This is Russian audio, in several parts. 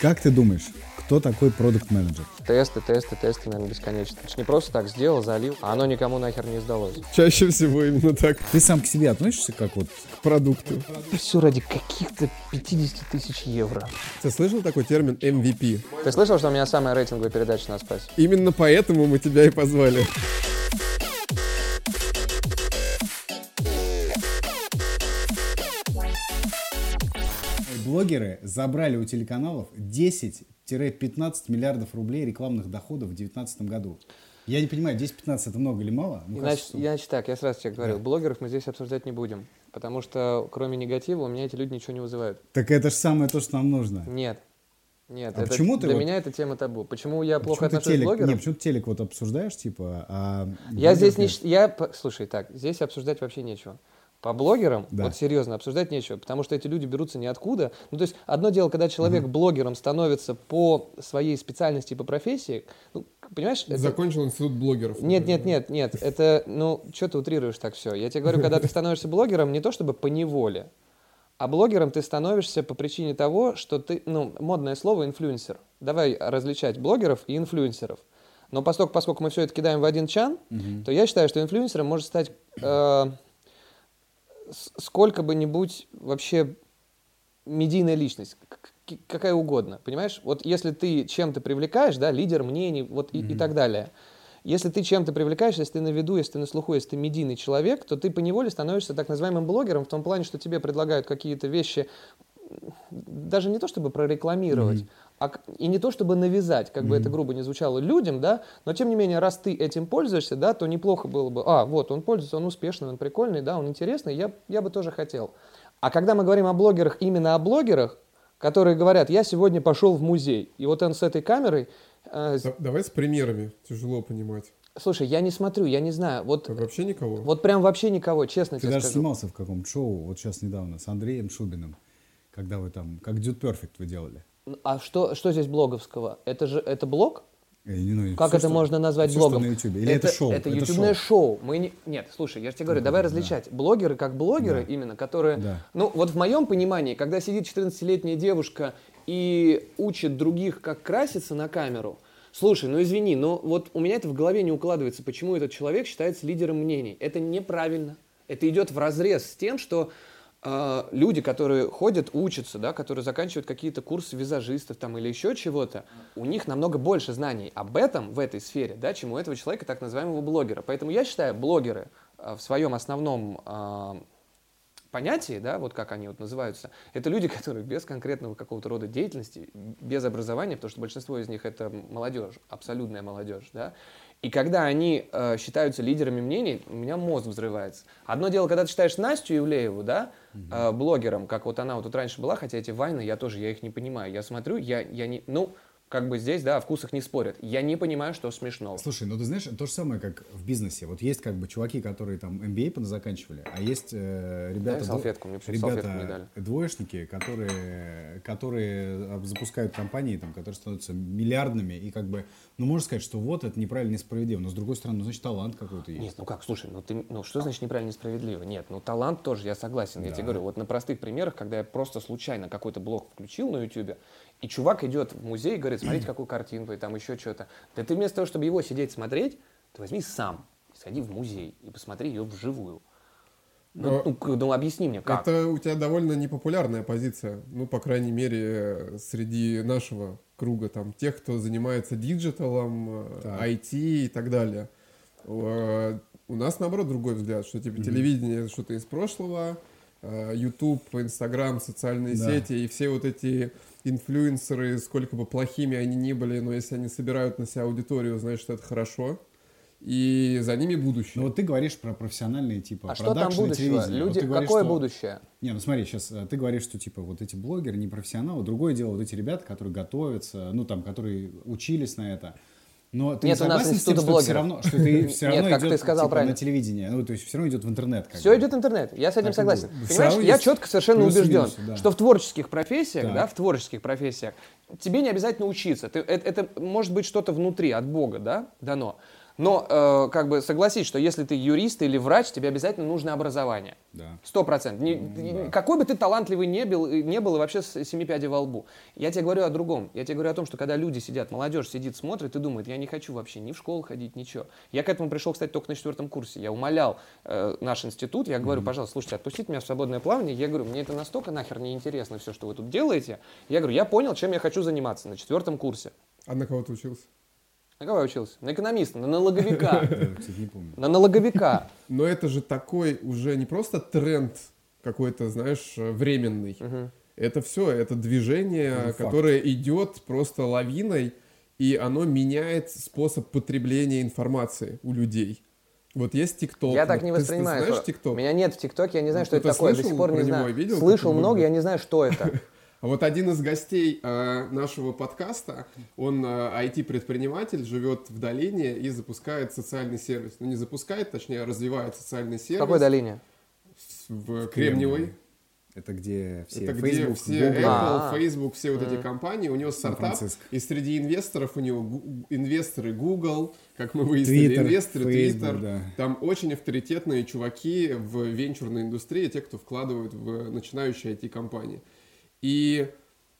Как ты думаешь, кто такой продукт менеджер Тесты, тесты, тесты, наверное, бесконечно. Это не просто так сделал, залил, а оно никому нахер не сдалось. Чаще всего именно так Ты сам к себе относишься как вот к продукту. Все ради каких-то 50 тысяч евро. Ты слышал такой термин MVP? Ты слышал, что у меня самая рейтинговая передача на спасе? Именно поэтому мы тебя и позвали. Блогеры забрали у телеканалов 10-15 миллиардов рублей рекламных доходов в 2019 году. Я не понимаю, 10-15 это много или мало? Ну, Значит, кажется, значит так, я сразу тебе говорил, Да. блогеров мы здесь обсуждать не будем. Потому что кроме негатива у меня эти люди ничего не вызывают. Так это же самое то, что нам нужно. Нет. Нет, А это, почему ты для вот- меня это тема табу. Почему я плохо Почему отношусь к блогерам? не, почему ты телек вот обсуждаешь, типа, а... Я блогер, здесь не... Я, слушай, так, здесь обсуждать вообще нечего. По блогерам, Да. вот серьезно, обсуждать нечего, потому что эти люди берутся ниоткуда. Ну, то есть, одно дело, когда человек блогером становится по своей специальности, по профессии, ну, понимаешь? это- Закончил институт блогеров. Нет, нет, нет, нет, это, ну, что ты утрируешь так все? Я тебе говорю, когда ты становишься блогером, не то чтобы по неволе, а блогером ты становишься по причине того, что ты, ну, модное слово инфлюенсер. Давай различать блогеров и инфлюенсеров. Но поскольку, поскольку мы все это кидаем в один чан, то я считаю, что инфлюенсером может стать э, сколько бы нибудь вообще медийная личность, какая угодно, понимаешь? Вот если ты чем-то привлекаешь, да, лидер мнений, вот и, и так далее. Если ты чем-то привлекаешь, если ты на виду, если ты на слуху, если ты медийный человек, то ты поневоле становишься так называемым блогером в том плане, что тебе предлагают какие-то вещи, даже не то чтобы прорекламировать, к- и не то чтобы навязать, как бы это грубо не звучало людям, да, но тем не менее, раз ты этим пользуешься, да, то неплохо было бы, а, вот, он пользуется, он успешный, он прикольный, да, он интересный, я, я бы тоже хотел. А когда мы говорим о блогерах, именно о блогерах, которые говорят, я сегодня пошел в музей, и вот он с этой камерой, э, Да- Давай с примерами. Тяжело понимать. слушай, я не смотрю, я не знаю, вот, Так вообще никого? вот прям вообще никого, честно Ты тебе даже скажу. снимался в каком-то шоу, вот сейчас недавно, с Андреем Шубиным, когда вы там, как Dude Perfect вы делали. А что, что здесь блоговского? Это же, это блог? Э, ну, Как всё, это что- можно назвать что блогом? на Ютубе. Или это, шоу? Это ютубное шоу. Мы не... Нет, слушай, я же тебе говорю, давай различать. Блогеры как блогеры именно, которые... Да. Ну, вот в моем понимании, когда сидит 14-летняя девушка и учит других, как краситься на камеру, слушай, ну извини, но вот у меня это в голове не укладывается, почему этот человек считается лидером мнений. Это неправильно. Это идет в разрез с тем, что люди, которые ходят, учатся, да, которые заканчивают какие-то курсы визажистов там, или еще чего-то, у них намного больше знаний об этом в этой сфере, да, чем у этого человека, так называемого блогера. Поэтому я считаю, блогеры э, в своем основном э, понятии, да, вот как они вот называются, это люди, которые без конкретного какого-то рода деятельности, без образования, потому что большинство из них это молодежь, абсолютная молодежь, да, и когда они э, считаются лидерами мнений, у меня мозг взрывается. Одно дело, когда ты считаешь Настю Ивлееву, да, э, блогером, как вот она вот тут раньше была, хотя эти вайны, я тоже, я их не понимаю. Я смотрю, я, я не, ну, как бы здесь, да, о вкусах не спорят. Я не понимаю, что смешно. Слушай, ну ты знаешь, то же самое, как в бизнесе. Вот есть как бы чуваки, которые там MBA заканчивали, а есть э, ребята... Дай салфетку, мне ребята, салфетку не дали. двоечники, которые, которые а, запускают компании, там, которые становятся миллиардными, и как бы, ну можно сказать, что вот это неправильно, несправедливо, но с другой стороны, ну значит талант какой-то есть. Нет, ну как, слушай, ну ты, ну что значит неправильно несправедливо? Нет, ну талант тоже, я согласен. Я тебе говорю, вот на простых примерах, когда я просто случайно какой-то блог включил на Ютубе, и чувак идет в музей и говорит, смотрите, какую картинку, и там еще что-то. Да ты вместо того, чтобы его сидеть смотреть, ты возьми сам, и сходи в музей и посмотри ее вживую. Ну, Но- ну, к- ну, объясни мне, как? Это у тебя довольно непопулярная позиция. Ну, по крайней мере, э, среди нашего круга, там, тех, кто занимается диджиталом, э, Так. IT и так далее. У нас, наоборот, другой взгляд, что, типа, телевидение — это что-то из прошлого, э, YouTube, Instagram, социальные Да. сети и все вот эти инфлюенсеры, сколько бы плохими они ни были, но если они собирают на себя аудиторию, значит, это хорошо. И за ними будущее. Ну вот ты говоришь про профессиональные типа а что там. Вот Люди, ты говоришь, какое что- будущее? Не, ну смотри, сейчас ты говоришь, что типа вот эти блогеры не профессионалы. Другое дело, вот эти ребята, которые готовятся, ну там, которые учились на это. Но ты Нет не у нас согласен с тем, что это все блогеров. равно, что ты все Нет, равно как ты идет сказал типа, правильно. на телевидение, ну то есть все равно идет в интернет. Как Все бы. идет интернет, я с этим Так согласен. Понимаешь, я четко совершенно убежден, минусы, да. что в творческих профессиях, Так. да, в творческих профессиях тебе не обязательно учиться. Ты- это, это может быть что-то внутри, от Бога, да, дано. Но э, как бы согласись, что если ты юрист или врач, тебе обязательно нужно образование. Да. Сто процентов. Не- да. Какой бы ты талантливый не был, и не был и вообще с семи пядей во лбу. Я тебе говорю о другом. Я тебе говорю о том, что когда люди сидят, молодежь сидит, смотрит и думает, я не хочу вообще ни в школу ходить, ничего. Я к этому пришел, кстати, только на четвертом курсе. Я умолял э, наш институт, я говорю, пожалуйста, слушайте, отпустите меня в свободное плавание. Я говорю, мне это настолько нахер не интересно все, что вы тут делаете. Я говорю, я понял, чем я хочу заниматься на четвертом курсе. А на кого ты учился? На кого я учился? На экономиста, на налоговика. Я, кстати, не помню. На налоговика. Но это же такой уже не просто тренд какой-то, знаешь, временный. Это все, это движение, факт. которое идет просто лавиной, и оно меняет способ потребления информации у людей. Вот есть ТикТок. Я так не ты- ты воспринимаю. знаешь ТикТок? Меня нет в ТикТоке, я не знаю, Ну, что это такое, до сих пор не знаю. Видел, Слышал много, я не знаю, что это. А вот один из гостей э, нашего подкаста, он э, IT-предприниматель, живет в долине и запускает социальный сервис. Ну, не запускает, точнее, развивает социальный В сервис. какой долине? В Кремниевой. Это где все Это где Facebook, все Google. Apple, А. Facebook, все вот эти компании. У него стартап, Сан-Франциско. и среди инвесторов у него инвесторы Google, как мы выяснили, Twitter, инвесторы Facebook, Twitter. да. Там очень авторитетные чуваки в венчурной индустрии, те, кто вкладывают в начинающие IT-компании. И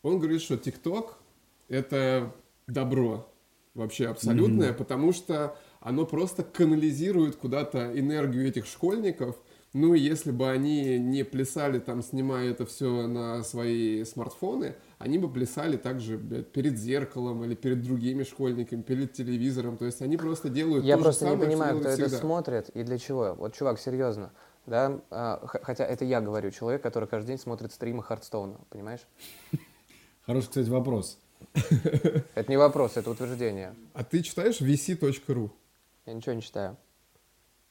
он говорит, что TikTok — это добро вообще абсолютное, потому что оно просто канализирует куда-то энергию этих школьников. Ну и если бы они не плясали там, снимая это все на свои смартфоны, они бы плясали также блядь, перед зеркалом или перед другими школьниками, перед телевизором. То есть они просто делают Я то же просто не самое, что понимаю, кто это всегда. смотрит и для чего. Вот, чувак, серьезно. Да, а, хотя это я говорю, человек, который каждый день смотрит стримы Хардстоуна, понимаешь? Хороший, кстати, вопрос. Это не вопрос, это утверждение. А ты читаешь vc.ru? Я ничего не читаю.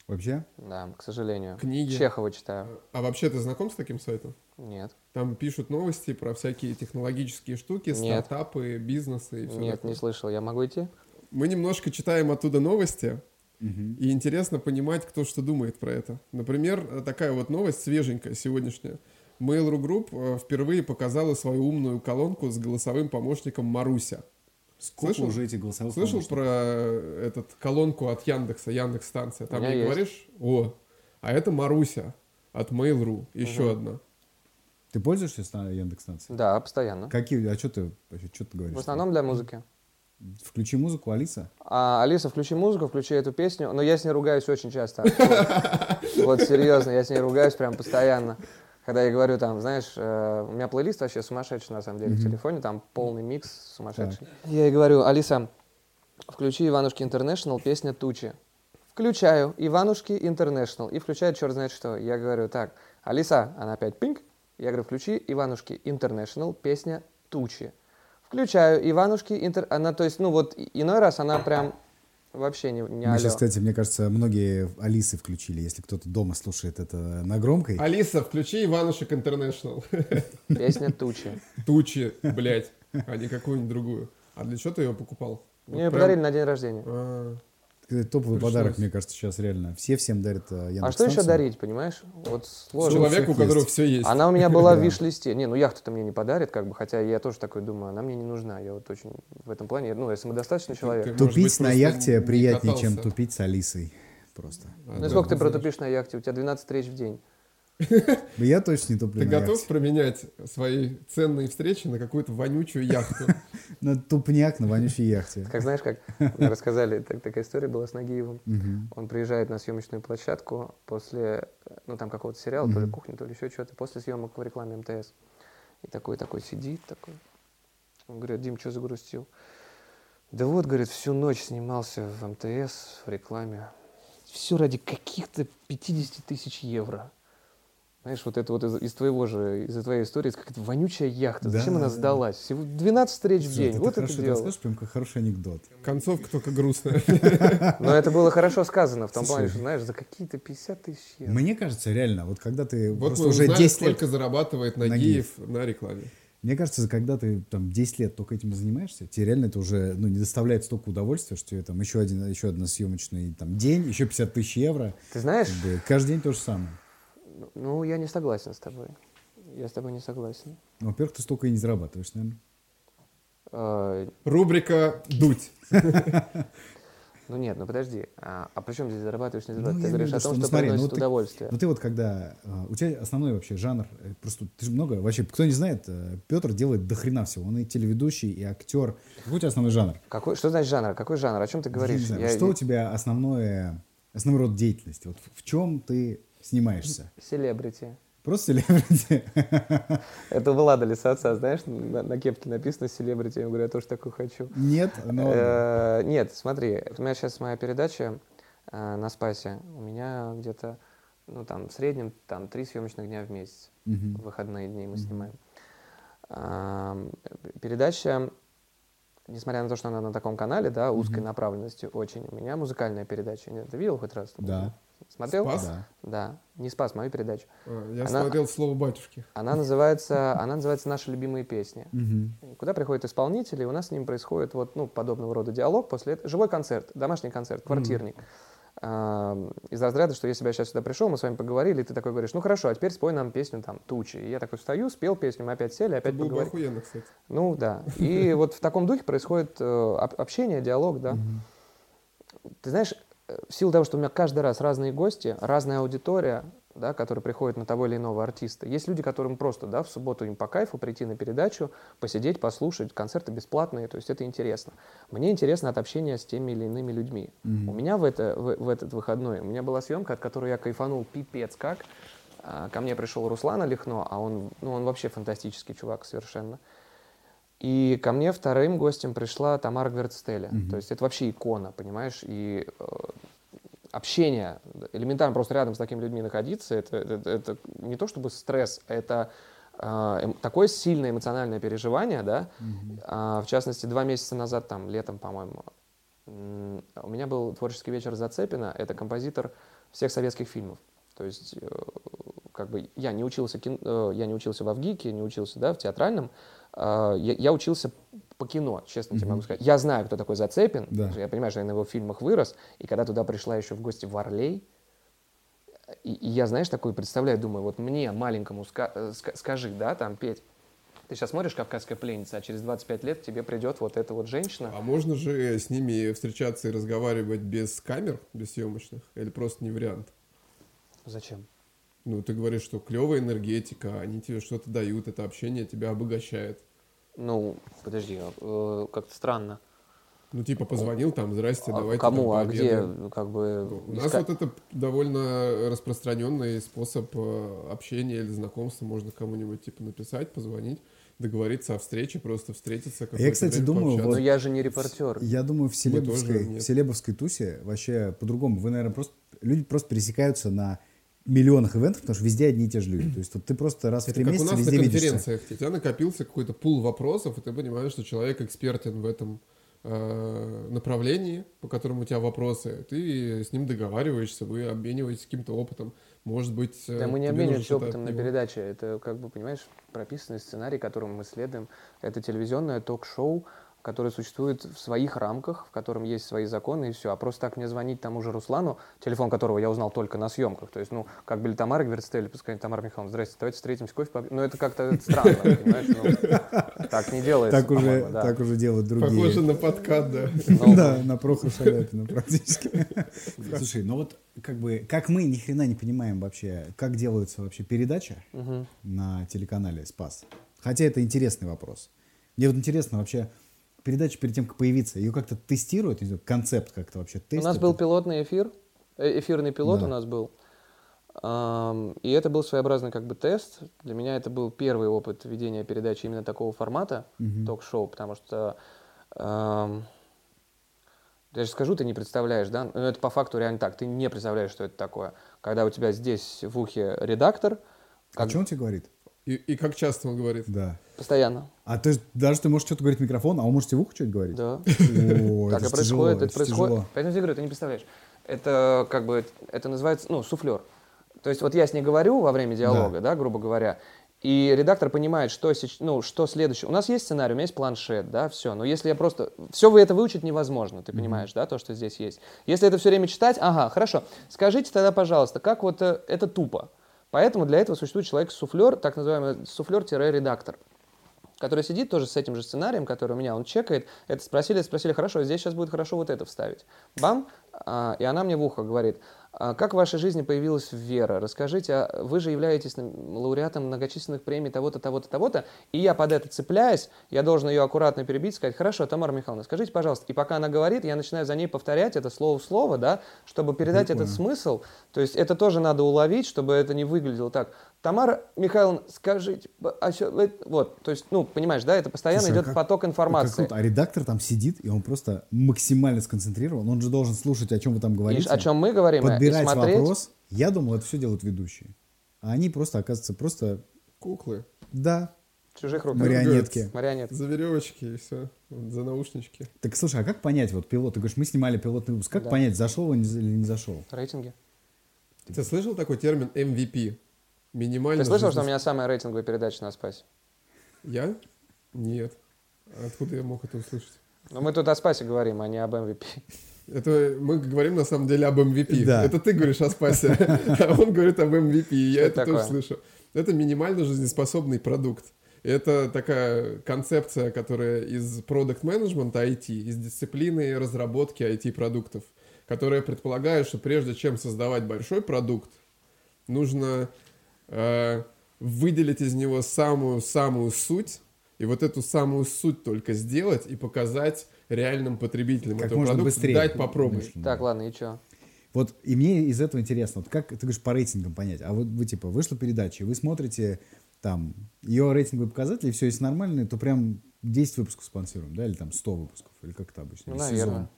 Вообще? Да, к сожалению. Книги? Чехова читаю. А вообще ты знаком с таким сайтом? Нет. Там пишут новости про всякие технологические штуки, Нет. стартапы, бизнесы и все Нет, не слышал. Я могу идти? Мы немножко читаем оттуда новости, И интересно понимать, кто что думает про это. Например, э, такая вот новость свеженькая сегодняшняя. Mail.ru Group э, впервые показала свою умную колонку с голосовым помощником Маруся. Сколько Слышал? уже этих голосовых Слышал помощников? про э, этот колонку от Яндекса, Яндекс станция? Там не есть. говоришь? О, а это Маруся от Mail.ru, еще одна. Ты пользуешься ста- Яндекс.Станцией? Да, постоянно. Какие, а что ты, что ты говоришь? В основном для музыки. Включи музыку, Алиса. А, Алиса, включи музыку, включи эту песню. Но я с ней ругаюсь очень часто. Вот, серьезно, я с ней ругаюсь прям постоянно. Когда я говорю там, знаешь, э, у меня плейлист вообще сумасшедший на самом деле в телефоне, там полный микс сумасшедший. Я ей говорю, Алиса, включи Иванушки Интернешнл, песня «Тучи». Включаю Иванушки Интернешнл и включает черт знает что. Я говорю, так, Алиса, она опять пинг. Я говорю, включи Иванушки Интернешнл, песня «Тучи». Включаю Иванушки Интер... Она, то есть, ну вот иной раз она прям вообще не, не Мы сейчас, кстати, мне кажется, многие Алисы включили. Если кто-то дома слушает это на громкой, Алиса, включи Иванушек Интернешнл. Песня «Тучи». Тучи, блядь, а не какую-нибудь другую. А для чего ты ее покупал? Вот Мне ее прям- подарили на день рождения. А, это топовый Пришлось. подарок, мне кажется, сейчас реально. Все всем дарят э, А что еще дарить, понимаешь? Вот сложно. Человеку, у которого есть. все есть. Она у меня была в виш-листе. Не, ну яхту-то мне не подарит, как бы, хотя я тоже такой думаю, она мне не нужна. Я вот очень в этом плане, ну, я самодостаточный человек. Тупить на яхте не приятнее, чем тупить с Алисой. Просто. Ну, сколько ты протупишь на яхте? У тебя 12 встреч в день. Я точно не туплю Ты готов променять свои ценные встречи на какую-то вонючую яхту? На тупняк на вонючей яхте. Как знаешь, как мне рассказали, так- такая история была с Нагиевым. Он приезжает на съемочную площадку после, ну, там какого-то сериала, то ли кухня, то ли еще что-то, после съемок в рекламе МТС. И такой, такой сидит, такой. Он говорит, Дим, что загрустил? Да вот, говорит, всю ночь снимался в МТС, в рекламе. Все ради каких-то 50 тысяч евро. Знаешь, вот это вот из, из твоего же, из твоей истории, это какая-то вонючая яхта. Да, Зачем она да. сдалась? Всего 12 встреч в день. ты Вот так это хорошо дело. расскажешь, прям как хороший анекдот. Концовка только грустная. Но это было хорошо сказано, в том плане, что, знаешь, за какие-то 50 тысяч евро. Мне кажется, реально, вот когда ты Вот просто уже узнали, 10 лет... сколько зарабатывает Нагиев на рекламе. Мне кажется, когда ты там 10 лет только этим занимаешься, тебе реально это уже ну, не доставляет столько удовольствия, что тебе там еще один, еще один съемочный там, день, еще 50 тысяч евро. Ты знаешь, Как бы каждый день то же самое. Ну, я не согласен с тобой. Я с тобой не согласен. Ну, Во-первых, ты столько и не зарабатываешь, наверное. А, Рубрика «Дуть». Ну нет, ну подожди. А, а при чем здесь зарабатываешь, не Ну, зарабатываешь? я ты говоришь о том, что, что, ну, смотри, ну, приносит ты- удовольствие. Ну ты вот когда... а, У тебя основной вообще жанр... э, Просто ты же много... Вообще, кто не знает, э, Петр делает до хрена всего. Он и телеведущий, и актер. Какой у тебя основной жанр? Какой, что значит жанр? Какой жанр? О чем ты Я говоришь? не знаю, Я- Что у тебя основное... Основной род деятельности? Вот в чем ты снимаешься? Селебрити. Просто селебрити? Это у Влада Лисаца, знаешь, на, на кепке написано селебрити. Я говорю, я тоже такой хочу. Нет, но... Э, Нет, смотри, у меня сейчас моя передача э, на Спасе. У меня где-то, ну там, в среднем, там, три съемочных дня в месяц. В выходные дни мы снимаем. Передача, несмотря на то, что она на таком канале, да, узкой направленности очень, у меня музыкальная передача. Нет, Ты видел хоть раз? Да. Смотрел? Спас? Да. Да. Не спас мою передачу. А, Я Она- смотрел слово батюшки. Она называется, она называется «Наши любимые песни». Мгм. Куда приходят исполнители, и у нас с ним происходит вот, ну, подобного рода диалог. После этого живой концерт, домашний концерт, квартирник. Ам, Из разряда, что я себя сейчас сюда пришел, мы с вами поговорили, и ты такой говоришь, ну хорошо, а теперь спой нам песню там «Тучи». И я такой встаю, спел песню, мы опять сели, Это опять было бы поговорили. охуенно, кстати. Ну да. И вот в таком духе происходит э, об- общение, диалог, да. Ты знаешь, в силу того, что у меня каждый раз разные гости, разная аудитория, да, которая приходит на того или иного артиста. Есть люди, которым просто, да, в субботу им по кайфу прийти на передачу, посидеть, послушать, концерты бесплатные, то есть это интересно. Мне интересно от общения с теми или иными людьми. У меня в, это, в, в этот выходной, у меня была съемка, от которой я кайфанул пипец как. А, Ко мне пришел Руслан Олехно, а он, ну, он вообще фантастический чувак совершенно. И ко мне вторым гостем пришла Тамара Гверцтеля. То есть это вообще икона, понимаешь? И э, общение, элементарно просто рядом с такими людьми находиться, это, это- это не то чтобы стресс, это э, эм- такое сильное эмоциональное переживание, да. А, в частности, два месяца назад, там, летом, по-моему, у меня был творческий вечер Зацепина, это композитор всех советских фильмов. То есть, э, как бы я не учился, кин- э, я не учился в Авгике, не учился, да, в театральном, а, я, я учился по кино, честно тебе могу сказать. Я знаю, кто такой Зацепин, Да. я понимаю, что я на его фильмах вырос, и когда туда пришла еще в гости Варлей, и, и я, знаешь, такой представляю, думаю, вот мне, маленькому, ска- э, ска- скажи, да, там, Петь, ты сейчас смотришь «Кавказская пленница», а через 25 лет тебе придет вот эта вот женщина. А можно же с ними встречаться и разговаривать без камер, без съемочных? Или просто не вариант? Зачем? Ну, ты говоришь, что клевая энергетика, они тебе что-то дают, это общение тебя обогащает. Ну, подожди, э, как-то странно. Ну, типа, позвонил там, здрасте, А давайте кому? там А где, пообедаем». ну, как бы... У нас вот это довольно распространенный способ э, общения или знакомства. Можно кому-нибудь типа написать, позвонить, договориться о встрече, просто встретиться. какое-то кстати, время думаю, пообщаться. Но вот- я же не репортер. Я думаю, в селебовской, в селебовской тусе вообще по-другому. Вы, наверное, просто... Люди просто пересекаются на миллионах ивентов, потому что везде одни и те же люди. То есть вот ты просто раз в Это три как у месяца нас на везде видишься. конференциях. У тебя накопился какой-то пул вопросов, и ты понимаешь, что человек экспертен в этом э, направлении, по которому у тебя вопросы. Ты с ним договариваешься, вы обмениваетесь каким-то опытом. Может быть, э, Да мы не обмениваемся опытом на передаче. Это, как бы, понимаешь, прописанный сценарий, которым мы следуем. Это телевизионное ток-шоу, которое существует в своих рамках, в котором есть свои законы и все. А просто так мне звонить тому же Руслану, телефон которого я узнал только на съемках. То есть, ну, как бы Тамара Гверцтель, пускай Тамара Михайловна, здрасте, давайте встретимся, кофе попьем. Ну, это как-то странно, понимаешь? Ну, так не делается, Так уже, да. так уже делают другие. Похоже на подкат, да. Ну, Да, на Прохора Шаляпина практически. Слушай, ну вот как бы, как мы ни хрена не понимаем вообще, как делается вообще передача мгм. на телеканале «Спас». Хотя это интересный вопрос. Мне вот интересно вообще, передача перед тем, как появиться, ее как-то тестируют, концепт как-то вообще У тестят? нас был пилотный эфир, э, эфирный пилот Да. у нас был. И это был своеобразный как бы тест. Для меня это был первый опыт ведения передачи именно такого формата, Мгм. ток-шоу, потому что ам, я же скажу, ты не представляешь, да? Но это по факту реально так. Ты не представляешь, что это такое. Когда у тебя здесь в ухе редактор, А как что он тебе говорит? И, и как часто он говорит? Да. постоянно. А то есть даже ты можешь что-то говорить в микрофон, а он может тебе в ухо что-то говорить? Да. О, Так это и происходит. тяжело, это происходит. тяжело. Поэтому я говорю, ты не представляешь. Это как бы, это называется, ну, суфлер. То есть вот я с ней говорю во время диалога, да, грубо говоря, и редактор понимает, что, сеч- ну, что следующее. У нас есть сценарий, у меня есть планшет, да, все. Но если я просто... Все вы это выучить невозможно, ты понимаешь, да, то, что здесь есть. Если это все время читать, ага, хорошо. Скажите тогда, пожалуйста, как вот э, это тупо. Поэтому для этого существует человек-суфлер, так называемый суфлер-редактор. который сидит тоже с этим же сценарием, который у меня, он чекает, это спросили, спросили, хорошо, здесь сейчас будет хорошо вот это вставить. Бам, а, и она мне в ухо говорит, как в вашей жизни появилась вера? Расскажите, а вы же являетесь лауреатом многочисленных премий того-то, того-то, того-то, и я под это цепляюсь, я должен ее аккуратно перебить, сказать, хорошо, Тамара Михайловна, скажите, пожалуйста, и пока она говорит, я начинаю за ней повторять это слово в слово, да, чтобы передать Прикольно. этот смысл, то есть это тоже надо уловить, чтобы это не выглядело так, Тамара Михайловна, скажите, а что, вот, то есть, ну, понимаешь, да, это постоянно Слушай, а идет как, поток информации. Как, а редактор там сидит, и он просто максимально сконцентрирован, он же должен слушать, о чем вы там говорите. И, о чем мы говорим, подбирать и смотреть. вопрос. Я думал, это все делают ведущие. А они просто, оказывается, просто... Куклы. Да. Чужих руках. Марионетки. Марионетки. За веревочки и все. За наушнички. Так слушай, а как понять, вот пилот, ты говоришь, мы снимали пилотный выпуск, как да. понять, зашел он или не зашел? Рейтинги. Ты слышал такой термин MVP? Минимально. Ты слышал, жизнь... что у меня самая рейтинговая передача на Спасе? Я? Нет. Откуда я мог это услышать? Ну, мы тут о Спасе говорим, а не об MVP. Это мы говорим на самом деле об MVP. Да. Это ты говоришь о Спасе, а он говорит об MVP. Я это тоже слышу. Это минимально жизнеспособный продукт. Это такая концепция, которая из продукт менеджмента IT, из дисциплины разработки IT-продуктов, которая предполагает, что прежде чем создавать большой продукт, нужно э, выделить из него самую-самую суть, и вот эту самую суть только сделать и показать реальным потребителям как этого продукта, быстрее. дать попробовать. Так, ладно, и что? Вот и мне из этого интересно, вот как ты говоришь по рейтингам понять, а вот вы типа вышла передача, вы смотрите там ее рейтинговые показатели, все есть нормально, то прям 10 выпусков спонсируем, да, или там 100 выпусков, или как это обычно, ну, наверное. сезон.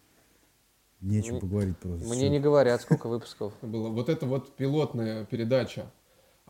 Нечего мне, поговорить просто. Мне не говорят, сколько выпусков. Было. Вот это вот пилотная передача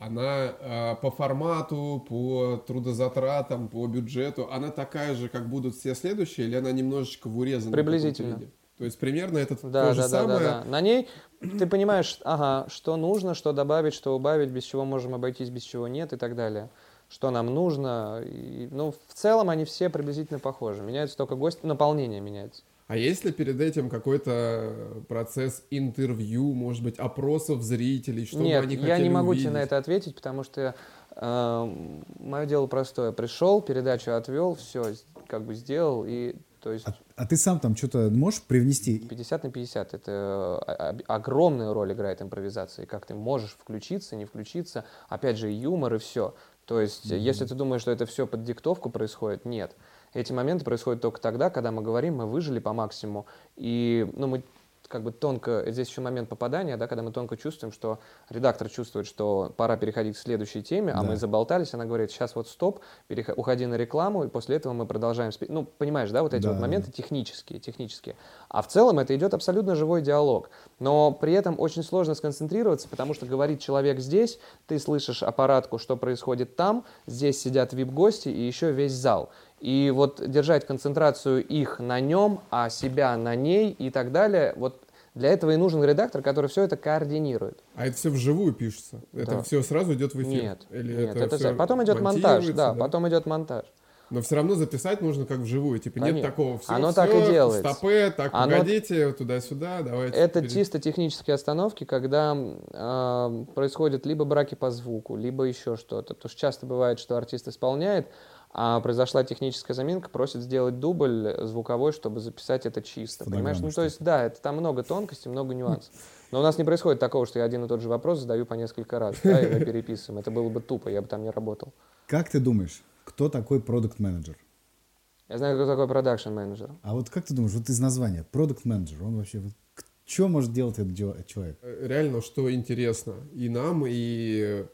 она э, по формату, по трудозатратам, по бюджету, она такая же, как будут все следующие, или она немножечко в урезанном Приблизительно. Виде? То есть примерно это да, то же да, самое. Да, да, да. На ней ты понимаешь, ага, что нужно, что добавить, что убавить, без чего можем обойтись, без чего нет и так далее. Что нам нужно. И, ну, в целом они все приблизительно похожи. Меняется только гость, наполнение меняется. А есть ли перед этим какой-то процесс интервью, может быть, опросов зрителей, что Нет, они я не могу увидеть? тебе на это ответить, потому что э, мое дело простое. Пришел, передачу отвел, все, как бы сделал, и то есть... А, а ты сам там что-то можешь привнести? 50 на 50. Это огромную роль играет импровизация. Как ты можешь включиться, не включиться. Опять же, юмор и все. То есть, mm-hmm. если ты думаешь, что это все под диктовку происходит, нет. Эти моменты происходят только тогда, когда мы говорим, мы выжили по максимуму, и ну, мы как бы тонко, здесь еще момент попадания, да, когда мы тонко чувствуем, что редактор чувствует, что пора переходить к следующей теме, а да. мы заболтались, она говорит, сейчас вот стоп, переход, уходи на рекламу, и после этого мы продолжаем. Спи... Ну, понимаешь, да, вот эти да. вот моменты технические, технические. А в целом это идет абсолютно живой диалог. Но при этом очень сложно сконцентрироваться, потому что говорит человек здесь, ты слышишь аппаратку, что происходит там, здесь сидят вип-гости и еще весь зал. И вот держать концентрацию их на нем, а себя на ней и так далее, вот для этого и нужен редактор, который все это координирует. А это все вживую пишется? Это да. все сразу идет в эфир? Нет, Или нет это, это потом идет монтаж, да, да, потом идет монтаж. Но все равно записать нужно как вживую. Типа Конечно. нет такого все. Оно все, так и делается. Стопы, так, Оно... погодите, туда-сюда, давайте. Это вперед. чисто технические остановки, когда э, происходят либо браки по звуку, либо еще что-то. Потому что часто бывает, что артист исполняет, а произошла техническая заминка, просит сделать дубль звуковой, чтобы записать это чисто. Понимаешь? Ну, то есть, да, это там много тонкостей, много нюансов. Но у нас не происходит такого, что я один и тот же вопрос задаю по несколько раз, да, и мы переписываем. Это было бы тупо, я бы там не работал. Как ты думаешь, кто такой продукт менеджер Я знаю, кто такой продакшн менеджер А вот как ты думаешь, вот из названия, продукт менеджер он вообще, вот, что может делать этот человек? Э, реально, что интересно и нам, и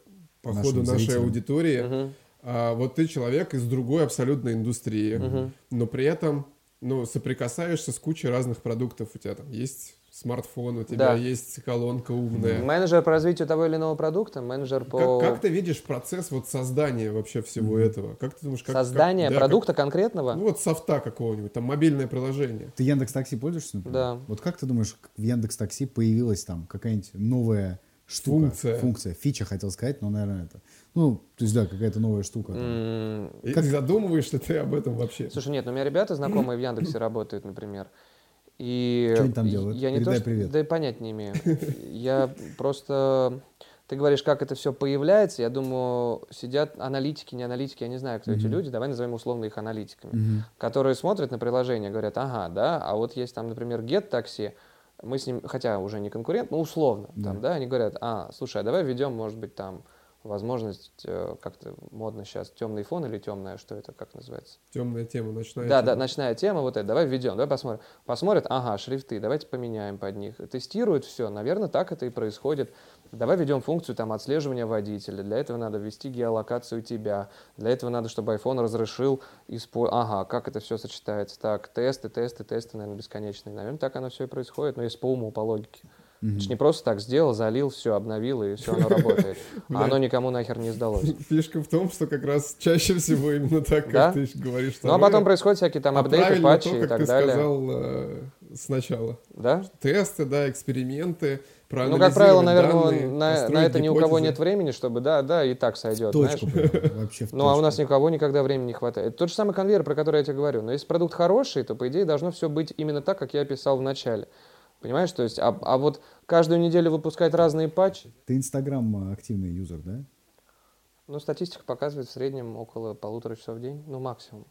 по ходу нашей зрителям. аудитории, угу а, вот ты человек из другой абсолютно индустрии, угу. но при этом ну, соприкасаешься с кучей разных продуктов. У тебя там есть смартфон, у тебя да. есть колонка умная. Менеджер по развитию того или иного продукта, менеджер по... Как, как ты видишь процесс вот создания вообще всего mm-hmm. этого? Как ты думаешь, как... Создание как, да, продукта как, конкретного? Ну вот софта какого-нибудь, там мобильное приложение. Ты Яндекс Такси пользуешься, например? Да. Вот как ты думаешь, в Яндекс Такси появилась там какая-нибудь новая штука? Функция. Функция, фича хотел сказать, но, наверное, это... Ну, то есть, да, какая-то новая штука. Mm. Как задумываешься ты об этом вообще? Слушай, нет, ну, у меня ребята знакомые в Яндексе работают, например. И что они там делают? Я не Передай то, привет. Да и понять не имею. Я просто... ты говоришь, как это все появляется, я думаю, сидят аналитики, не аналитики, я не знаю, кто эти Мгм. люди, давай назовем условно их аналитиками, Мгм. которые смотрят на приложение, говорят, ага, да, а вот есть там, например, Get Taxi, мы с ним, хотя уже не конкурент, но условно, Да. там, да, они говорят, а, слушай, а давай введем, может быть, там возможность, э, как-то модно сейчас, темный фон или темная, что это, как называется? Темная тема, ночная Да, тема. да, ночная тема, вот это, давай введем, давай посмотрим. Посмотрят, ага, шрифты, давайте поменяем под них. Тестируют все, наверное, так это и происходит. Давай введем функцию там отслеживания водителя. Для этого надо ввести геолокацию тебя. Для этого надо, чтобы iPhone разрешил испо... Ага, как это все сочетается? Так, тесты, тесты, тесты, наверное, бесконечные. Наверное, так оно все и происходит, но если по уму, по логике. Это ж не просто так сделал, залил, все, обновил, и все оно работает. А оно никому нахер не сдалось. Фишка в том, что как раз чаще всего именно так, как ты говоришь. Ну, а потом происходят всякие там А апдейты, патчи и так ты далее. сказал э, сначала. Да? Тесты, да, эксперименты, Ну, как правило, наверное, данные, на, на это ни у кого нет времени, чтобы да, да, и так сойдет. Точку знаешь. вообще в Ну, а у нас точку. никого никогда времени не хватает. Тот же самый конвейер, про который я тебе говорю. Но если продукт хороший, то, по идее, должно все быть именно так, как я описал в начале. Понимаешь? То есть, а, а вот каждую неделю выпускать разные патчи, Ты Инстаграм э, активный юзер, да? ну, статистика показывает в среднем около полутора часов в день, ну, максимум.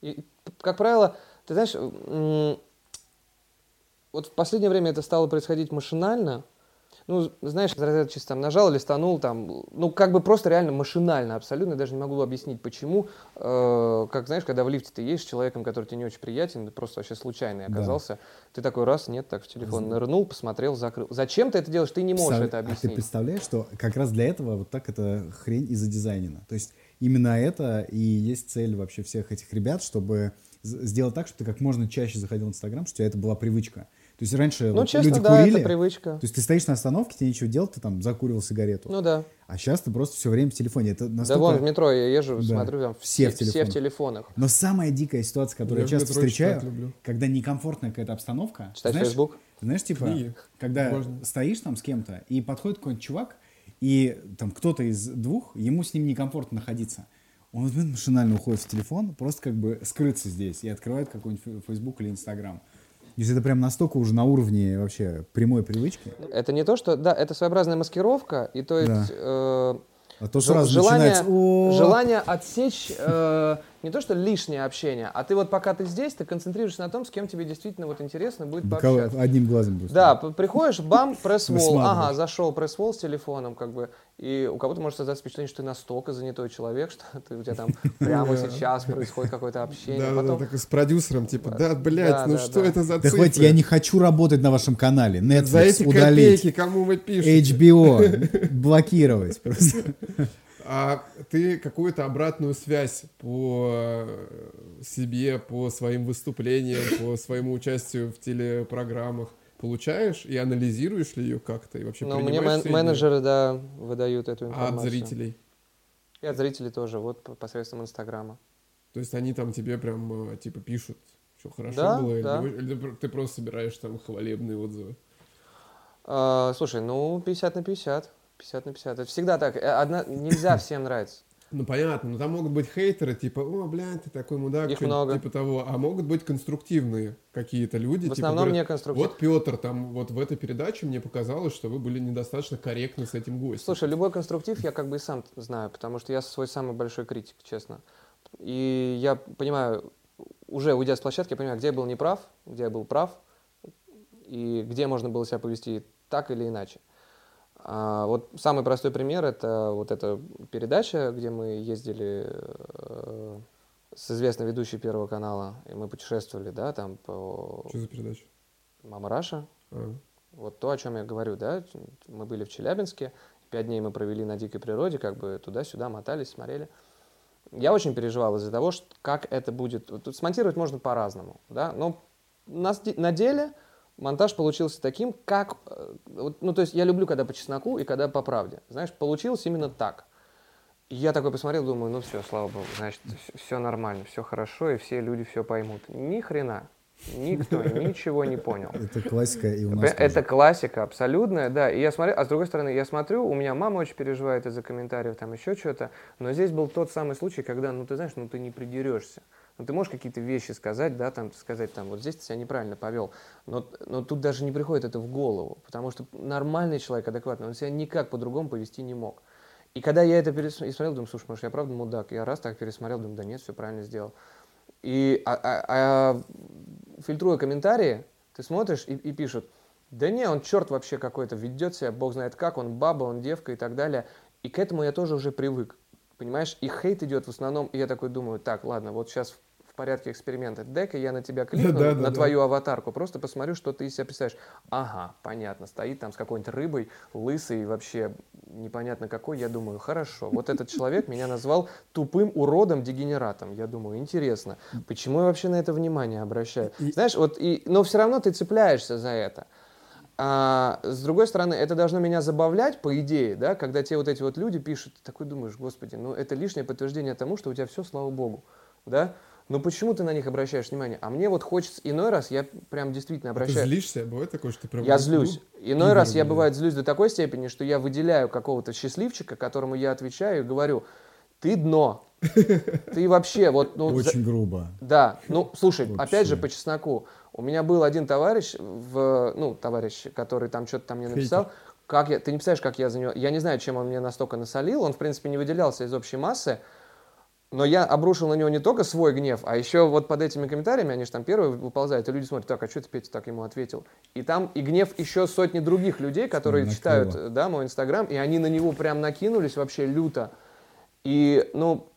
И, как правило, ты знаешь, вот в последнее время это стало происходить машинально. Ну, знаешь, из разряда чисто там нажал, листанул, там, ну, как бы просто реально машинально, абсолютно, даже не могу объяснить, почему. Э, как, знаешь, когда в лифте ты едешь с человеком, который тебе не очень приятен, ты просто вообще случайный Да. оказался, ты такой раз, нет, так в телефон нырнул, посмотрел, закрыл. Зачем ты это делаешь? Ты не можешь Представ- это А ты объяснить. представляешь, что как раз для этого вот так эта хрень и задизайнена. То есть именно это и есть цель вообще всех этих ребят, чтобы сделать так, чтобы ты как можно чаще заходил в Инстаграм, чтобы у тебя это была привычка. То есть раньше Ну, вот честно, люди да, курили, это привычка. то есть ты стоишь на остановке, тебе нечего делать, ты там закуривал сигарету. Ну да. А сейчас ты просто все время в телефоне. Это Да настолько... вон в метро я езжу, Да. смотрю, там Все все, в все в телефонах. Но самая дикая ситуация, которую я, в часто метро встречаю, когда некомфортная какая-то обстановка. Читать знаешь, Facebook? Знаешь, типа, Книги. когда Важно. стоишь там с кем-то, и подходит какой-нибудь чувак, и там кто-то из двух, ему с ним некомфортно находиться. Он машинально уходит в телефон, просто как бы скрыться здесь, и открывает какой-нибудь Facebook или Instagram. Есть это прям настолько уже на уровне вообще прямой привычки. Это не то, что... Да, это своеобразная маскировка, и то есть... Да. э, А то сразу желание, начинается... «О, желание отсечь э, не то что лишнее общение, а ты вот пока ты здесь, ты концентрируешься на том, с кем тебе действительно вот интересно будет боковой- пообщаться. одним глазом просто. Да, приходишь, бам, пресс-волл, ага, зашел пресс-волл с телефоном, как бы, и у кого-то может создаться впечатление, что ты настолько занятой человек, что ты, у тебя там прямо сейчас происходит какое-то общение, Да, да, потом... да, такой с продюсером, типа, да, блядь, Да, ну да, что да. это за Да цифры? хватит, я не хочу работать на вашем канале. Netflix За эти удалить. копейки кому вы пишете? HBO блокировать. Просто. А ты какую-то обратную связь по э, себе, по своим выступлениям, по своему участию в телепрограммах получаешь и анализируешь ли ее как-то? И вообще Ну, мне мен- менеджеры, да, выдают эту А от информацию. зрителей? И от зрителей тоже, вот по- посредством Инстаграма. То есть они там тебе прям э, типа пишут, что хорошо Да, было, или да. или ты- ты просто собираешь там хвалебные отзывы? А, слушай, ну, 50 на 50. 50 на 50. Это всегда так. Э, Одна... Нельзя всем нравиться. Ну понятно, но там могут быть хейтеры, типа, о, блядь, ты такой мудак, Их много. типа того. А могут быть конструктивные какие-то люди. В типа, основном говорят, не конструктив. Вот Петр, там вот в этой передаче мне показалось, что вы были недостаточно корректны с этим гостем. Слушай, любой конструктив я как бы и сам знаю, потому что я свой самый большой критик, честно. И я понимаю, уже уйдя с площадки, я понимаю, где я был неправ, где я был прав, и где можно было себя повести так или иначе. А, вот самый простой пример это вот эта передача, где мы ездили э, с известной ведущей Первого канала, и мы путешествовали, да, там по Что за передача? Мама Раша. А, Вот то, о чем я говорю, да, мы были в Челябинске, пять дней мы провели на дикой природе, как бы туда-сюда мотались, смотрели. Я очень переживал из-за того, что как это будет. Тут смонтировать можно по-разному, да, но на, на деле монтаж получился таким, как... э, ну, то есть я люблю, когда по чесноку и когда по правде. Знаешь, получилось именно так. Я такой посмотрел, думаю, ну все, слава богу, значит, все нормально, все хорошо, и все люди все поймут. Ни хрена. Никто ничего не понял. Это классика и у нас Это тоже. классика абсолютная, да. И я смотрю, а с другой стороны, я смотрю, у меня мама очень переживает из-за комментариев, там еще что-то. Но здесь был тот самый случай, когда, ну ты знаешь, ну ты не придерешься. Ну, ты можешь какие-то вещи сказать, да, там, сказать, там, вот здесь ты себя неправильно повел, но, но тут даже не приходит это в голову, потому что нормальный человек, адекватный, он себя никак по-другому повести не мог. И когда я это пересмотрел, думаю, слушай, может, я правда мудак? Я раз так пересмотрел, думаю, да нет, все правильно сделал. И а, а, а, фильтруя комментарии, ты смотришь и, и пишут, да не, он черт вообще какой-то, ведет себя, бог знает как, он баба, он девка и так далее. И к этому я тоже уже привык, понимаешь? И хейт идет в основном, и я такой думаю, так, ладно, вот сейчас в порядке эксперимента. Дай-ка я на тебя кликну, Да, да, на да. твою аватарку, просто посмотрю, что ты из себя представляешь. Ага, понятно, стоит там с какой-нибудь рыбой, лысый, вообще непонятно какой. Я думаю, хорошо, вот этот человек меня назвал тупым уродом, дегенератом. Я думаю, интересно, почему я вообще на это внимание обращаю? Знаешь, вот, и, но все равно ты цепляешься за это. А с другой стороны, это должно меня забавлять, по идее, да, когда те вот эти вот люди пишут, ты такой думаешь, господи, ну это лишнее подтверждение тому, что у тебя все, слава богу, да, но почему ты на них обращаешь внимание? А мне вот хочется, иной раз я прям действительно А Ты злишься? Бывает такое, что ты прям... Я злюсь. Иной Игорь, раз я, бывает, злюсь до такой степени, что я выделяю какого-то счастливчика, которому я отвечаю и говорю, ты дно. Ты вообще вот... Ну, за- Очень грубо. да, ну, слушай, Вообще. опять же, по чесноку. У меня был один товарищ, в, ну, товарищ, который там что-то там мне написал. Как я, ты не представляешь, как я за него... Я не знаю, чем он мне настолько насолил. Он, в принципе, не выделялся из общей массы. Но я обрушил на него не только свой гнев, а еще вот под этими комментариями, они же там первые выползают, и люди смотрят, так, а что ты, Петя, так ему ответил? И там и гнев еще сотни других людей, которые Накрыло. читают, да, мой инстаграм, и они на него прям накинулись вообще люто. И, ну,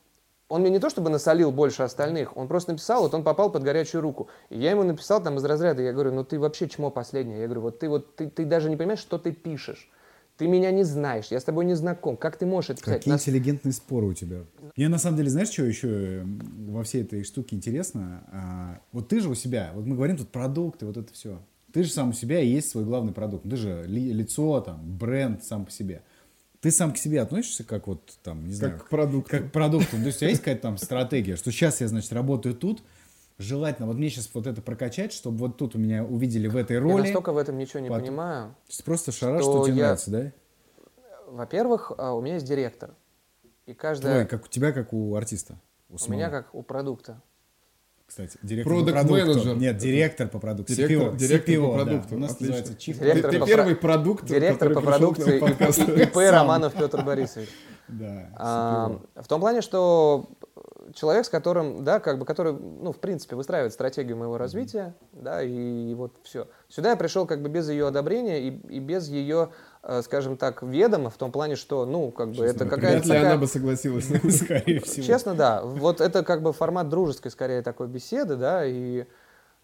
он мне не то чтобы насолил больше остальных, он просто написал, вот он попал под горячую руку. И я ему написал там из разряда, я говорю, ну ты вообще чмо последнее. Я говорю, вот ты вот, ты, ты даже не понимаешь, что ты пишешь. Ты меня не знаешь, я с тобой не знаком. Как ты можешь это писать? Какие Нас- интеллигентные споры у тебя. Мне на самом деле, знаешь, что еще э, во всей этой штуке интересно? А, вот ты же у себя, вот мы говорим тут продукты, вот это все. Ты же сам у себя и есть свой главный продукт. Ты же ли- лицо, там, бренд сам по себе. Ты сам к себе относишься как вот там, не знаю, Как к продукту. как к продукту. То есть у тебя есть какая-то там стратегия, что сейчас я, значит, работаю тут, желательно вот мне сейчас вот это прокачать, чтобы вот тут у меня увидели в этой Я роли. настолько в этом ничего не Потом- понимаю. То есть просто шара, что что, тебе я- нравится, да? Во-первых, а, у меня есть директор. И каждая... Твой, как у тебя, как у артиста. У самого. меня как у продукта. Кстати, директор Product по продукту. manager. Нет, директор по продукту. Директор, CPO, директор CPO, по да. продукту. У нас Отлично. называется Chief Директор Ты по первый про- продукт, Директор по продукции и- ИП. Романов Петр Борисович. Да, А, в том плане, что человек, с которым, да, как бы, который, ну, в принципе, выстраивает стратегию моего развития, да, и вот все. Сюда я пришел как бы без ее одобрения и, и без ее, э, скажем так, ведома, в том плане, что, ну, как бы, это Честно, какая-то Вряд ли такая... она бы согласилась. Скорее всего. Честно, да. Вот это как бы формат дружеской, скорее, такой беседы, да, и,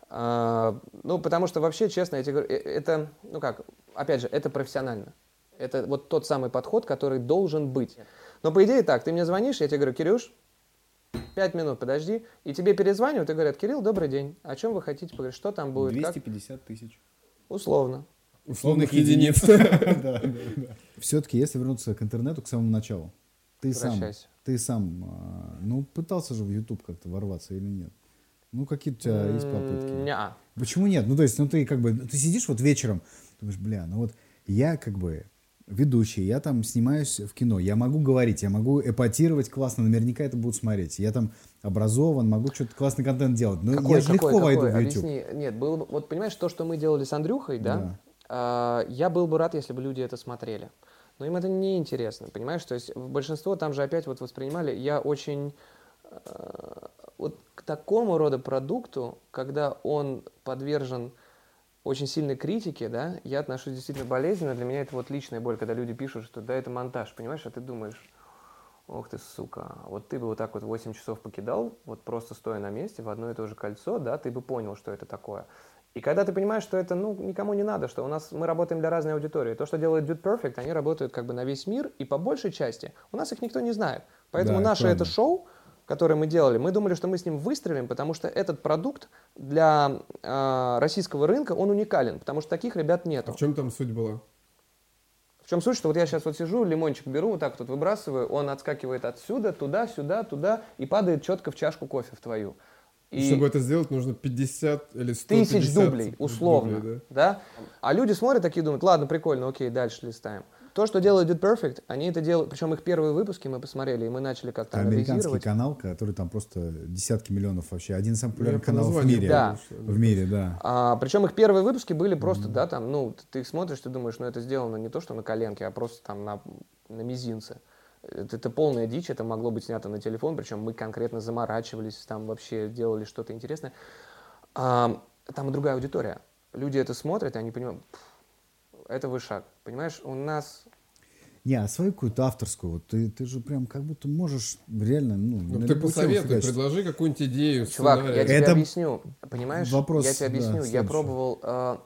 а, ну, потому что вообще, честно, я тебе говорю, э, это, ну как, опять же, это профессионально. Это вот тот самый подход, который должен быть. Но по идее так, ты мне звонишь, я тебе говорю, Кирюш, пять минут, подожди, и тебе перезванивают и говорят, Кирилл, добрый день, о чем вы хотите поговорить, что там будет, как? 250 тысяч. Условно. Условных единиц. Все-таки, если вернуться к интернету, к самому началу, ты сам, ты сам, а, ну, пытался же в YouTube как-то ворваться или нет? Ну, какие у тебя есть попытки? Почему нет? Ну, то есть, ну, ты как бы, ты сидишь вот вечером, думаешь, бля, ну вот я как бы ведущий, я там снимаюсь в кино, я могу говорить, я могу эпатировать классно, наверняка это будут смотреть. Я там образован, могу что-то классный контент делать. Но Какой, я же какой, легко войду какой? в YouTube. Объясни. Нет, было бы, вот понимаешь, то, что мы делали с Андрюхой, да, Да. а, я был бы рад, если бы люди это смотрели. Но им это не интересно, понимаешь? То есть большинство там же опять вот воспринимали, я очень э, вот к такому рода продукту, когда он подвержен очень сильной критике, да, я отношусь действительно болезненно. Для меня это вот личная боль, когда люди пишут, что да, это монтаж, понимаешь, а ты думаешь, ох ты, сука, вот ты бы вот так вот 8 часов покидал, вот просто стоя на месте в одно и то же кольцо, да, ты бы понял, что это такое. И когда ты понимаешь, что это, ну, никому не надо, что у нас, мы работаем для разной аудитории. То, что делает Dude Perfect, они работают как бы на весь мир, и по большей части у нас их никто не знает. Поэтому Да, наше правда. это шоу, которое мы делали, мы думали, что мы с ним выстрелим, потому что этот продукт для э, российского рынка, он уникален, потому что таких ребят А нету. в чем там суть была? В чем суть, что вот я сейчас вот сижу, лимончик беру, вот так вот выбрасываю, он отскакивает отсюда, туда, сюда, туда и падает четко в чашку кофе в твою. И Чтобы это сделать, нужно 50 или 150 тысяч дублей, условно, дублей, да? да? А люди смотрят такие, думают, ладно, прикольно, окей, дальше листаем. То, что делает Dude Perfect, они это делают, причем их первые выпуски мы посмотрели, и мы начали как-то Это американский канал, который там просто десятки миллионов вообще. Один из самых популярных по каналов в мире. Да. В мире, да. А, причем их первые выпуски были просто, да, там, ну, ты их смотришь, ты думаешь, ну, это сделано не то, что на коленке, а просто там на, на мизинце. Это, это полная дичь, это могло быть снято на телефон, причем мы конкретно заморачивались, там вообще делали что-то интересное. А, там и другая аудитория. Люди это смотрят, и они понимают, «Пф, это вышаг. Понимаешь, у нас Не, а свою какую-то авторскую, вот ты, ты же прям как будто можешь реально, ну, Ну, ты посоветуй, фигачить. предложи какую-нибудь идею, Чувак, я сценарий. тебе Это объясню. Понимаешь? вопрос, я тебе да, объясню. я следующий. пробовал. э,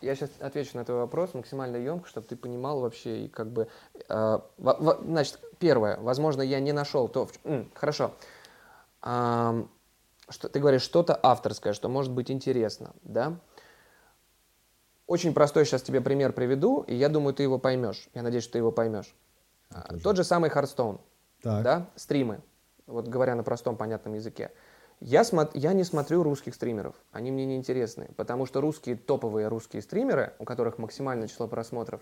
я сейчас отвечу на твой вопрос максимально емко, чтобы ты понимал вообще и как бы. э, во- во- значит, первое. Возможно, я не нашел то. в М, хорошо. Ам, что ты говоришь что-то авторское, что может быть интересно, да? Очень простой сейчас тебе пример приведу, и я думаю, ты его поймешь. Я надеюсь, что ты его поймешь. А, Тот же самый Хардстоун да, стримы, вот говоря на простом понятном языке. Я, смо- я не смотрю русских стримеров, они мне не интересны, потому что русские топовые русские стримеры, у которых максимальное число просмотров,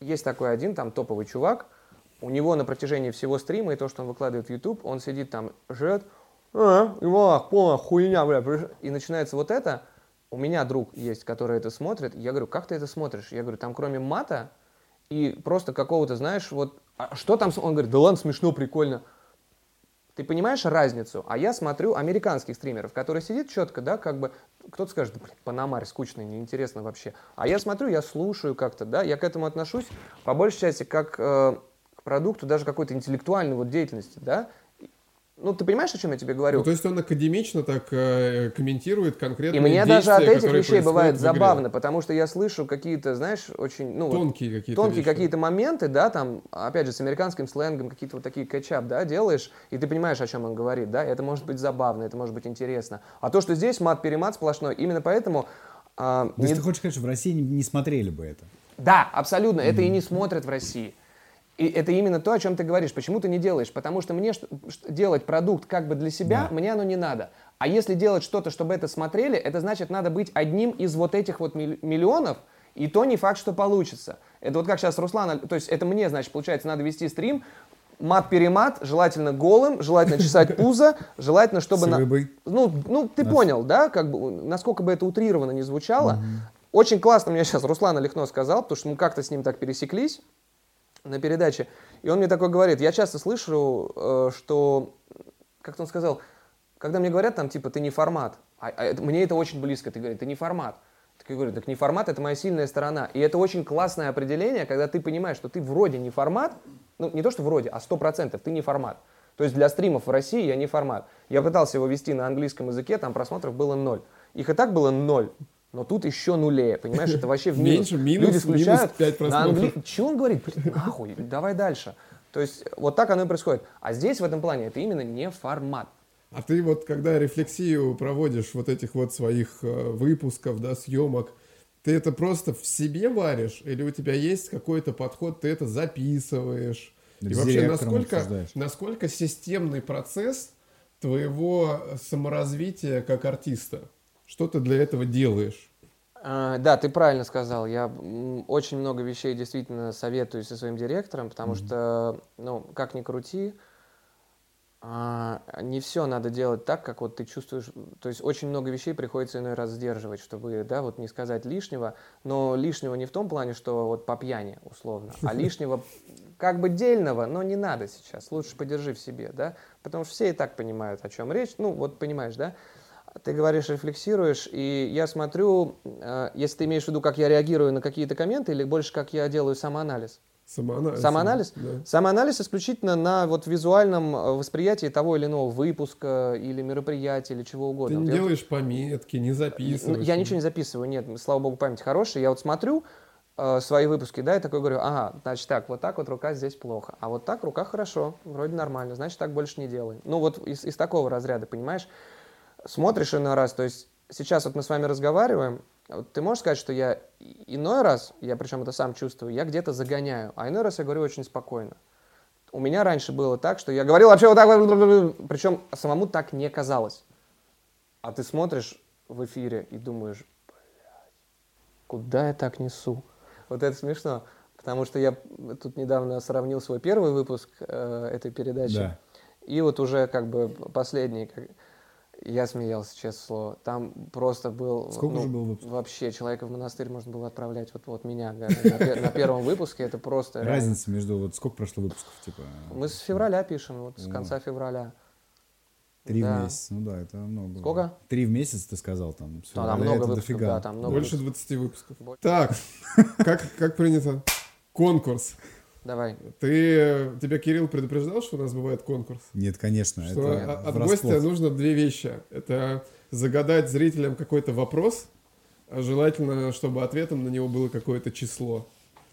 есть такой один там топовый чувак, у него на протяжении всего стрима и то, что он выкладывает в YouTube, он сидит там, жрет, а, Ивах, полная хуйня, бля, приш-». и начинается вот это. У меня друг есть, который это смотрит. Я говорю, как ты это смотришь? Я говорю, там кроме мата и просто какого-то, знаешь, вот, «А что там? с-» Он говорит, да ладно, смешно, прикольно. Ты понимаешь разницу? А я смотрю американских стримеров, которые сидят четко, да, как бы, кто-то скажет, да, блин, Панамарь скучно, неинтересно вообще. А я смотрю, я слушаю как-то, да, я к этому отношусь по большей части как э, к продукту даже какой-то интеллектуальной вот деятельности, да. Ну, ты понимаешь, о чем я тебе говорю? Ну, то есть он академично так э, комментирует конкретные И мне даже от действия, этих вещей бывает забавно, потому что я слышу какие-то, знаешь, очень, ну, вот Тонкие какие-то тонкие вещи. какие-то моменты, да, там, опять же, с американским сленгом какие-то вот такие кетчап, да, делаешь, и ты понимаешь, о чем он говорит, да, это может быть забавно, это может быть интересно. А то, что здесь мат-перемат сплошной, именно поэтому... а, То не- ты хочешь сказать, что в России не, не смотрели бы это? Да, абсолютно, это и не смотрят в России. И это именно то, о чем ты говоришь. Почему ты не делаешь? Потому что мне что- делать продукт как бы для себя, Да. мне оно не надо. А если делать что-то, чтобы это смотрели, это значит, надо быть одним из вот этих вот миллионов, и то не факт, что получится. Это вот как сейчас Руслан, то есть это мне, значит, получается, надо вести стрим, мат-перемат, желательно голым, желательно чесать пузо, желательно, чтобы... На-. Ну, ну, ты понял, да, как бы, насколько бы это утрированно не звучало. Очень классно мне сейчас Руслан Олехно сказал, потому что мы как-то с ним так пересеклись на передаче. И он мне такой говорит, я часто слышу, э, что, как он сказал, когда мне говорят там, типа, ты не формат, а, а это- мне это очень близко, ты говоришь, ты не формат. Так я говорю, так не формат, это моя сильная сторона. И это очень классное определение, когда ты понимаешь, что ты вроде не формат, ну не то, что вроде, а сто процентов ты не формат. То есть для стримов в России я не формат. Я пытался его вести на английском языке, там просмотров было ноль. Их и так было ноль. Но тут еще нулее, понимаешь, это вообще в минус. Меньше, минус, Люди включают минус пять на просмотров. англи... Чего он говорит? Блин, нахуй, давай дальше. То есть вот так оно и происходит. А здесь в этом плане это именно не формат. А ты вот, когда рефлексию проводишь вот этих вот своих э, выпусков, да, съемок, ты это просто в себе варишь? Или у тебя есть какой-то подход, ты это записываешь? И вообще, насколько, обсуждаешь? насколько системный процесс твоего саморазвития как артиста? Что ты для этого делаешь? А, Да, ты правильно сказал. Я очень много вещей действительно советую со своим директором, потому что, ну, как ни крути, а, не все надо делать так, как вот ты чувствуешь. То есть очень много вещей приходится иной раз сдерживать, чтобы, да, вот не сказать лишнего. Но лишнего не в том плане, что вот по пьяни, условно, а лишнего как бы дельного, но не надо сейчас. Лучше подержи в себе, да, потому что все и так понимают, о чем речь. Ну, вот понимаешь, да? Ты говоришь, рефлексируешь, и я смотрю, э, если ты имеешь в виду, как я реагирую на какие-то комменты, или больше как я делаю самоанализ. Самоанализ? Самоанализ? Да. Самоанализ исключительно на вот визуальном э, восприятии того или иного выпуска или мероприятия или чего Ты угодно. не Вот я вот- делаешь пометки, не записываешь. Я ничего не записываю, нет, слава богу, память хорошая. Я вот смотрю э, свои выпуски, да, и такой говорю, ага, значит так, вот так вот рука здесь плохо, а вот так рука хорошо, вроде нормально, значит так больше не делай. Ну вот из, из такого разряда, понимаешь? Смотришь иной раз, то есть сейчас вот мы с вами разговариваем, вот ты можешь сказать, что я иной раз, я причем это сам чувствую, я где-то загоняю, а иной раз я говорю очень спокойно. У меня раньше было так, что я говорил вообще вот так, причем самому так не казалось. А ты смотришь в эфире и думаешь, блядь, куда я так несу? Вот это смешно, потому что я тут недавно сравнил свой первый выпуск э, этой передачи Да. и вот уже как бы последний. как- Я смеялся, честное слово. Там просто был... Сколько ну, уже было выпусков? Вообще, человека в монастырь можно было отправлять. Вот, вот меня на, на первом выпуске. Это просто... Разница между вот сколько прошло выпусков, типа Мы с февраля пишем, вот с конца февраля. три Да. в месяц. Ну да, это много. Сколько? Три в месяц ты сказал там. с Да, там много это выпусков, дофига. да, там много Больше выпусков. 20 выпусков. Больше. Так, как, как принято? Конкурс. Давай. Ты, тебя Кирилл предупреждал, что у нас бывает конкурс? Нет, конечно. Что это от врасплох. гостя нужно две вещи. Это загадать зрителям какой-то вопрос, а желательно, чтобы ответом на него было какое-то число.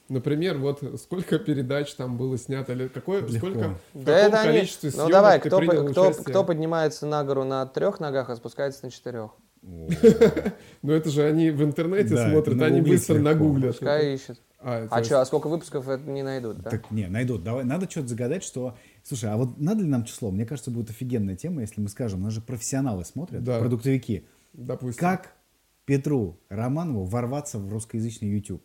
Например, вот сколько передач там было снято, или какое, Легко. сколько, в Да каком это они... количестве Ну съемок давай, ты кто, принял кто, участие? кто поднимается на гору на трех ногах, а спускается на четырех? Но это же они в интернете смотрят, они быстро нагуглят. Пускай ищет. А, А что, а сколько выпусков это не найдут, да? Так, не, найдут. Давай, надо что-то загадать, что... Слушай, а вот надо ли нам число? Мне кажется, будет офигенная тема, если мы скажем, у нас же профессионалы смотрят, Да. продуктовики. допустим. Как Петру Романову ворваться в русскоязычный YouTube?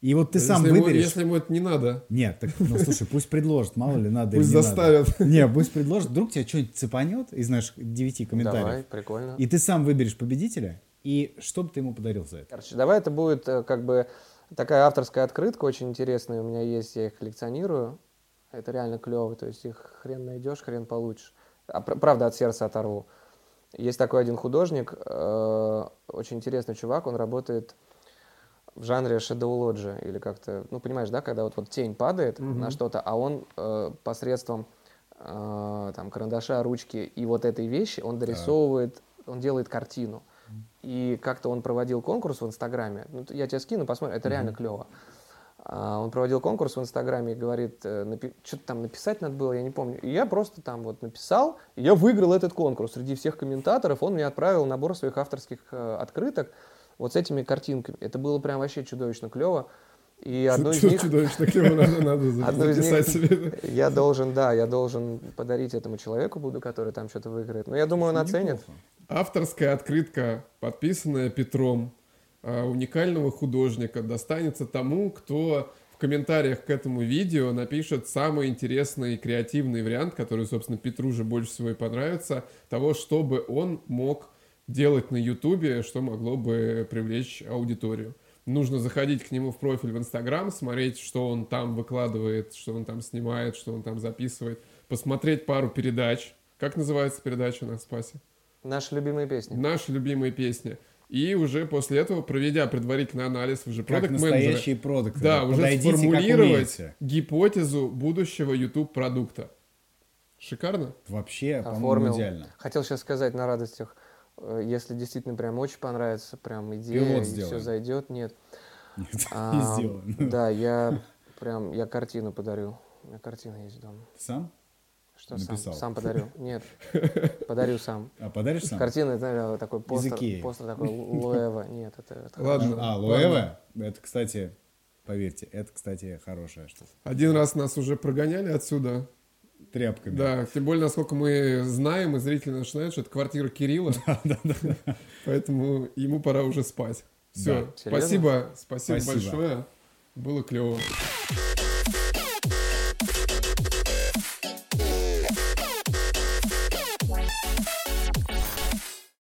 И вот ты Если сам ему- выберешь... если ему это не надо, Нет, так, ну слушай, пусть предложит, мало ли надо пусть или не заставят. надо. Не, пусть предложит, вдруг тебя что-нибудь цепанет из наших девяти комментариев. Давай, прикольно. И ты сам выберешь победителя, и что бы ты ему подарил за это? Короче, давай это будет э, как бы такая авторская открытка очень интересная. У меня есть, я их коллекционирую. Это реально клево. То есть их хрен найдешь, хрен получишь. А, пр- правда, от сердца оторву. Есть такой один художник, э, очень интересный чувак, он работает в жанре шедоулоджи или как-то, ну понимаешь, да, когда вот, вот тень падает на что-то, а он э, посредством э, там карандаша, ручки и вот этой вещи он дорисовывает, он делает картину. И как-то он проводил конкурс в Инстаграме. Ну, я тебе скину, посмотри, это реально клево. А, Он проводил конкурс в Инстаграме и говорит, что-то там написать надо было, я не помню. И я просто там вот написал, и я выиграл этот конкурс. Среди всех комментаторов он мне отправил набор своих авторских э, открыток вот с этими картинками. Это было прям вообще чудовищно клево. И одну из них Чудовищно клево надо, надо Одну из них- себе. я должен, да, я должен подарить этому человеку буду, который там что-то выиграет. Но я думаю, он оценит. Авторская открытка, подписанная Петром, а, уникального художника, достанется тому, кто в комментариях к этому видео напишет самый интересный и креативный вариант, который, собственно, Петру же больше всего и понравится, того, чтобы он мог делать на Ютубе, что могло бы привлечь аудиторию. Нужно заходить к нему в профиль в Инстаграм, смотреть, что он там выкладывает, что он там снимает, что он там записывает, посмотреть пару передач. Как называется передача на Спасе? Наши любимые песни. наши любимые песни. И уже после этого, проведя предварительный анализ, уже продукт-менеджеры, настоящие продукты. да, уже сформулировать гипотезу будущего YouTube продукта. Шикарно? Вообще, по-моему, идеально. Хотел сейчас сказать на радостях, если действительно прям очень понравится, прям идея, Пилот и все зайдет, нет. Нет, А, не сделано. Да, я прям, я картину подарю. У меня картина есть дома. Сам? Что сам? Написал. Сам подарю. Нет, подарю сам. А подаришь сам? Картина, это такой постер, постер такой Луэва. Нет, это, это Ладно. А, Луэва? Это, кстати, поверьте, это, кстати, хорошая штука. Один раз нас уже прогоняли отсюда. Тряпками. Да, тем более, насколько мы знаем, и зрители наши знают, что это квартира Кирилла. Поэтому ему пора уже спать. Все, Да. Спасибо, спасибо, Спасибо. большое. Было клево.